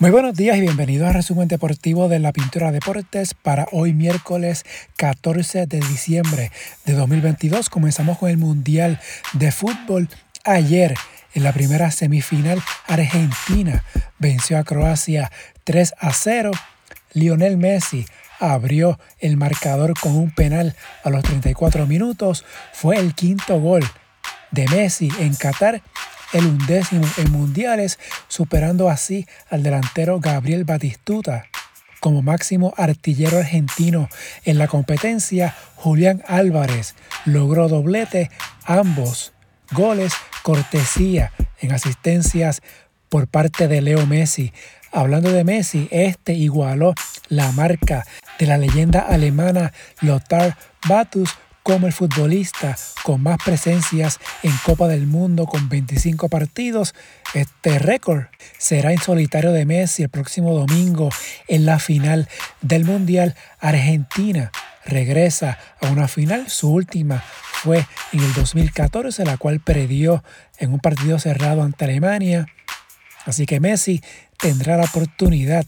Muy buenos días y bienvenidos al resumen deportivo de la Pintura Deportes para hoy miércoles 14 de diciembre de 2022. Comenzamos con el Mundial de Fútbol. Ayer, en la primera semifinal, Argentina venció a Croacia 3 a 0. Lionel Messi abrió el marcador con un penal a los 34 minutos. Fue el quinto gol de Messi en Qatar el undécimo en mundiales, superando así al delantero Gabriel Batistuta. Como máximo artillero argentino en la competencia, Julián Álvarez logró doblete, ambos goles cortesía en asistencias por parte de Leo Messi. Hablando de Messi, este igualó la marca de la leyenda alemana Lothar Batus como el futbolista con más presencias en Copa del Mundo con 25 partidos. Este récord será en solitario de Messi el próximo domingo en la final del Mundial. Argentina regresa a una final, su última fue en el 2014, la cual perdió en un partido cerrado ante Alemania. Así que Messi tendrá la oportunidad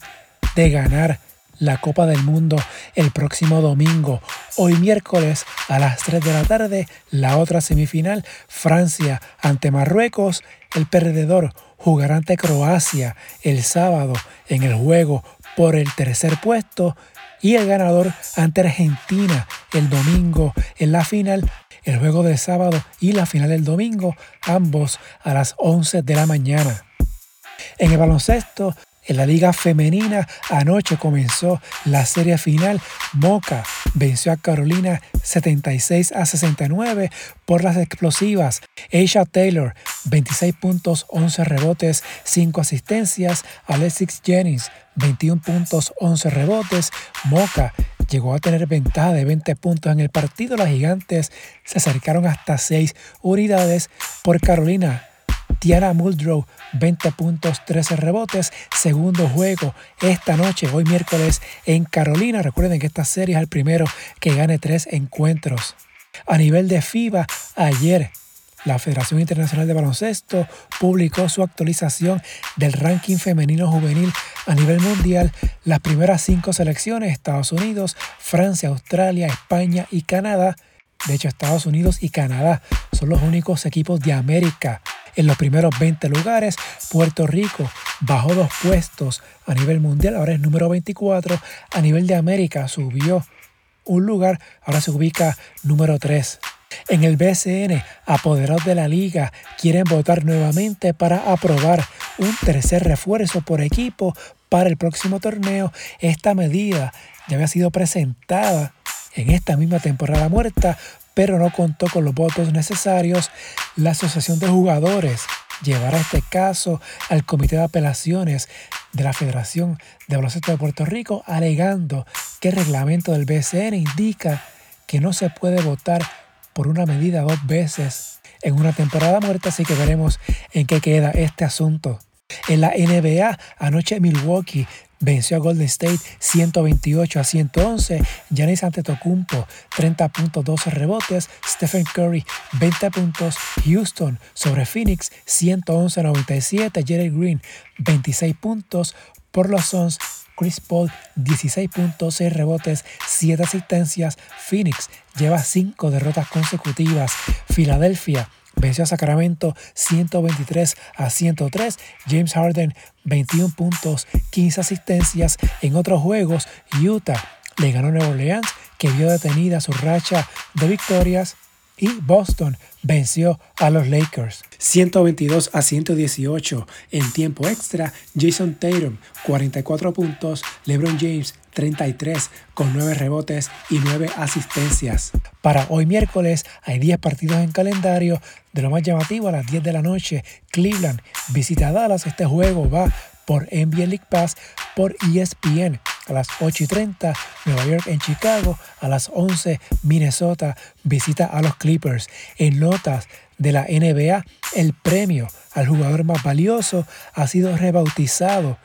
de ganar la Copa del Mundo el próximo domingo. Hoy miércoles a las 3 de la tarde, la otra semifinal, Francia ante Marruecos. El perdedor jugará ante Croacia el sábado en el juego por el tercer puesto y el ganador ante Argentina el domingo en la final. El juego del sábado y la final del domingo, ambos a las 11 de la mañana. En el baloncesto, en la liga femenina anoche comenzó la serie final. Moca venció a Carolina 76 a 69 por las explosivas. Aisha Taylor 26 puntos, 11 rebotes, 5 asistencias. Alexis Jennings 21 puntos, 11 rebotes. Moca llegó a tener ventaja de 20 puntos en el partido. Las gigantes se acercaron hasta 6 unidades por Carolina Tiana Muldrow, 20 puntos, 13 rebotes. Segundo juego esta noche, hoy miércoles en Carolina. Recuerden que esta serie es el primero que gane tres encuentros. A nivel de FIBA, ayer la Federación Internacional de Baloncesto publicó su actualización del ranking femenino juvenil a nivel mundial. Las primeras cinco selecciones, Estados Unidos, Francia, Australia, España y Canadá. De hecho, Estados Unidos y Canadá son los únicos equipos de América en los primeros 20 lugares. Puerto Rico bajó dos puestos a nivel mundial, ahora es número 24. A nivel de América subió un lugar, ahora se ubica número 3. En el BCN, apoderados de la liga quieren votar nuevamente para aprobar un tercer refuerzo por equipo para el próximo torneo. Esta medida ya había sido presentada en esta misma temporada muerta pero no contó con los votos necesarios, la Asociación de Jugadores llevará este caso al Comité de Apelaciones de la Federación de Baloncesto de Puerto Rico, alegando que el reglamento del BCN indica que no se puede votar por una medida dos veces en una temporada muerta, así que veremos en qué queda este asunto. En la NBA, anoche Milwaukee venció a Golden State 128 a 111. Giannis Antetokounmpo 30 puntos, 12 rebotes. Stephen Curry 20 puntos. Houston sobre Phoenix 111 a 97. Jerry Green 26 puntos. Por los Suns Chris Paul 16 puntos, 6 rebotes, 7 asistencias. Phoenix lleva 5 derrotas consecutivas. Filadelfia venció a Sacramento 123 a 103. James Harden 21 puntos, 15 asistencias. En otros juegos, Utah le ganó a Nueva Orleans, que vio detenida su racha de victorias. Y Boston venció a los Lakers. 122 a 118 en tiempo extra. Jason Tatum 44 puntos. LeBron James 33 con 9 rebotes y 9 asistencias. Para hoy miércoles hay 10 partidos en calendario. De lo más llamativo a las 10 de la noche, Cleveland visita a Dallas. Este juego va por NBA League Pass por ESPN. A las 8 y 30, Nueva York en Chicago. A las 11, Minnesota visita a los Clippers. En notas de la NBA, el premio al jugador más valioso ha sido rebautizado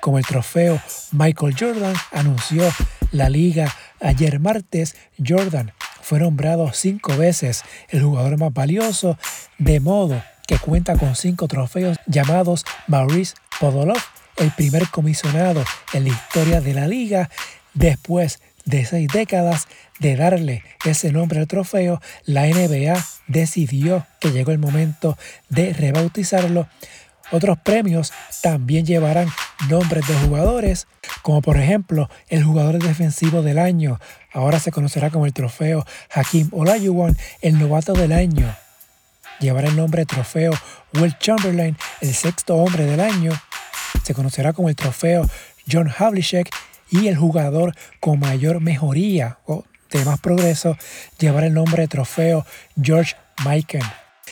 como el trofeo Michael Jordan, anunció la liga ayer martes. Jordan fue nombrado cinco veces el jugador más valioso, de modo que cuenta con cinco trofeos llamados Maurice Podolov el primer comisionado en la historia de la liga después de seis décadas de darle ese nombre al trofeo, la NBA decidió que llegó el momento de rebautizarlo. Otros premios también llevarán nombres de jugadores, como por ejemplo el jugador defensivo del año, ahora se conocerá como el trofeo Hakim Olajuwon, el novato del año. Llevará el nombre trofeo Will Chamberlain, el sexto hombre del año. Se conocerá como el trofeo John Havlicek y el jugador con mayor mejoría o de más progreso llevará el nombre de trofeo George Mikan.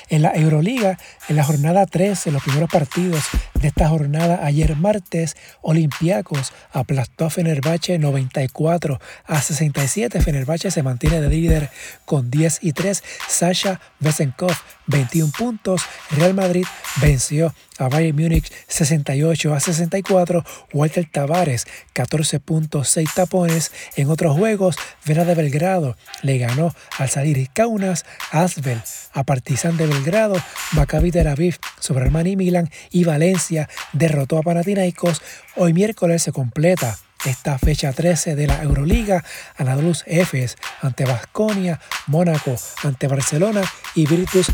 En la Euroliga, en la jornada 13, los primeros partidos de esta jornada, ayer martes, Olympiacos aplastó a Fenerbahce 94 a 67. Fenerbahce se mantiene de líder con 10 y 3. Sasha Vesenkov 21 puntos. Real Madrid venció a Bayern Múnich 68 a 64. Walter Tavares 14 puntos, 6 tapones. En otros juegos, Vera de Belgrado le ganó al salir Kaunas, Asbel a Partizan de Belgrado, Maccabi Tel Aviv sobre Armani Milan y Valencia derrotó a Panathinaikos. Hoy miércoles se completa esta fecha 13 de la Euroliga, Anadolu Efes ante Vasconia, Mónaco ante Barcelona y Virtus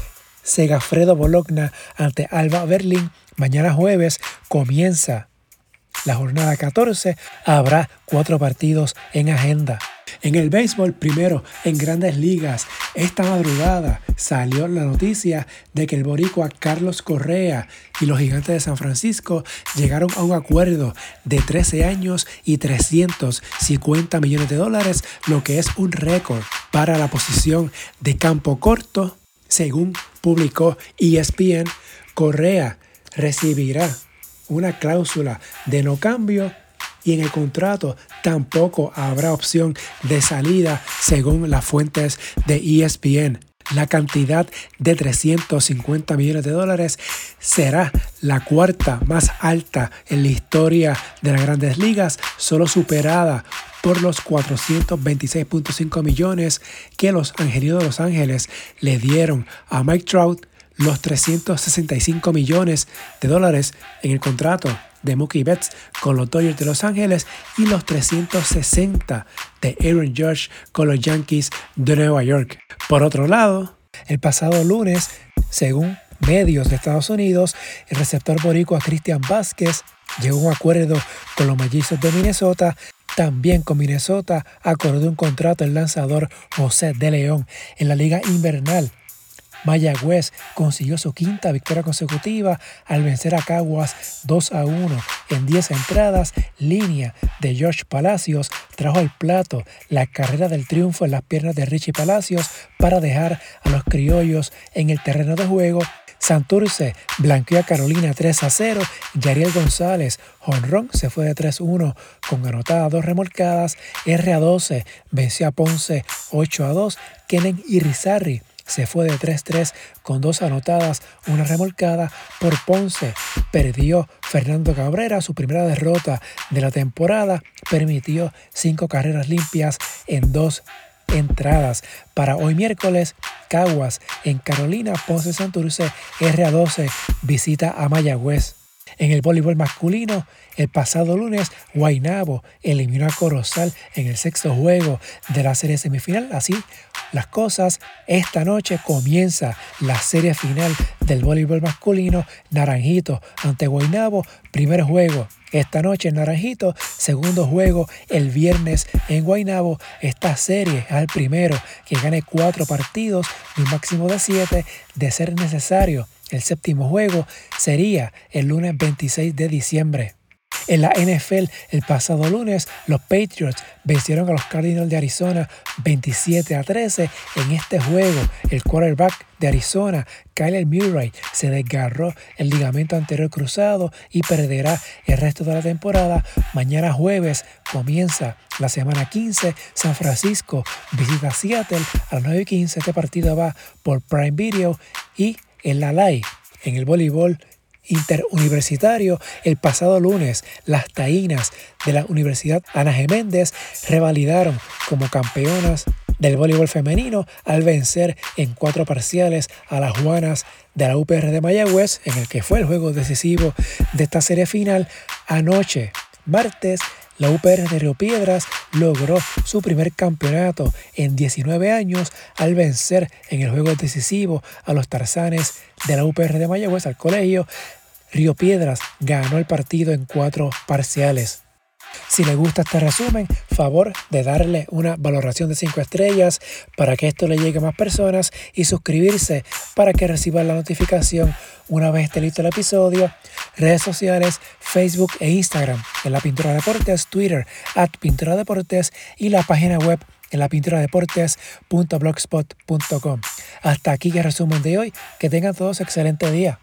Segafredo Bologna ante Alba Berlín. Mañana jueves comienza la jornada 14. Habrá cuatro partidos en agenda. En el béisbol, primero en grandes ligas, esta madrugada salió la noticia de que el boricua Carlos Correa y los gigantes de San Francisco llegaron a un acuerdo de 13 años y 350 millones de dólares, lo que es un récord para la posición de campo corto. Según publicó ESPN, Correa recibirá una cláusula de no cambio y en el contrato tampoco habrá opción de salida según las fuentes de ESPN. La cantidad de 350 millones de dólares será la cuarta más alta en la historia de las grandes ligas, solo superada por los 426.5 millones que los Angelinos de Los Ángeles le dieron a Mike Trout, los 365 millones de dólares en el contrato de Mookie Betts con los Dodgers de Los Ángeles y los 360 de Aaron Judge con los Yankees de Nueva York. Por otro lado, el pasado lunes, según medios de Estados Unidos, el receptor boricua Cristian Vázquez llegó a un acuerdo con los mellizos de Minnesota. También con Minnesota acordó un contrato el lanzador José de León en la liga invernal Mayagüez consiguió su quinta victoria consecutiva al vencer a Caguas 2 a 1 en 10 entradas. Línea de George Palacios trajo al plato la carrera del triunfo en las piernas de Richie Palacios para dejar a los criollos en el terreno de juego Santurce blanqueó a Carolina 3 a 0. Yariel González, Honrón, se fue de 3-1 con anotada dos remolcadas. R a 12 venció a Ponce 8 a 2. Kenen Irizarry se fue de 3-3 con dos anotadas, una remolcada por Ponce. Perdió Fernando Cabrera su primera derrota de la temporada. Permitió cinco carreras limpias en dos entradas. Para hoy miércoles, Caguas en Carolina, Ponce Santurce, RA12 visita a Mayagüez. En el voleibol masculino, el pasado lunes, Guainabo eliminó a Corozal en el sexto juego de la serie semifinal. Así las cosas, esta noche comienza la serie final del voleibol masculino. Naranjito ante Guainabo, primer juego. Esta noche en Naranjito, segundo juego el viernes en Guainabo. Esta serie el primero que gane cuatro partidos de un máximo de siete de ser necesario el séptimo juego sería el lunes 26 de diciembre. En la NFL, el pasado lunes, los Patriots vencieron a los Cardinals de Arizona 27 a 13. En este juego, el quarterback de Arizona, Kyler Murray, se desgarró el ligamento anterior cruzado y perderá el resto de la temporada. Mañana jueves comienza la semana 15. San Francisco visita Seattle a las 9 y 15. Este partido va por Prime Video y en la LAI, en el voleibol interuniversitario, el pasado lunes, las taínas de la Universidad Ana Geméndez revalidaron como campeonas del voleibol femenino al vencer en cuatro parciales a las Juanas de la UPR de Mayagüez, en el que fue el juego decisivo de esta serie final. Anoche, martes, la UPR de Río Piedras logró su primer campeonato en 19 años al vencer en el juego decisivo a los tarzanes de la UPR de Mayagüez al colegio. Río Piedras ganó el partido en cuatro parciales. Si le gusta este resumen, favor de darle una valoración de 5 estrellas para que esto le llegue a más personas y suscribirse para que reciba la notificación una vez esté listo el episodio. Redes sociales, Facebook e Instagram en la Pintura Deportes, Twitter at Pintura Deportes y la página web en la Hasta aquí el resumen de hoy. Que tengan todos excelente día.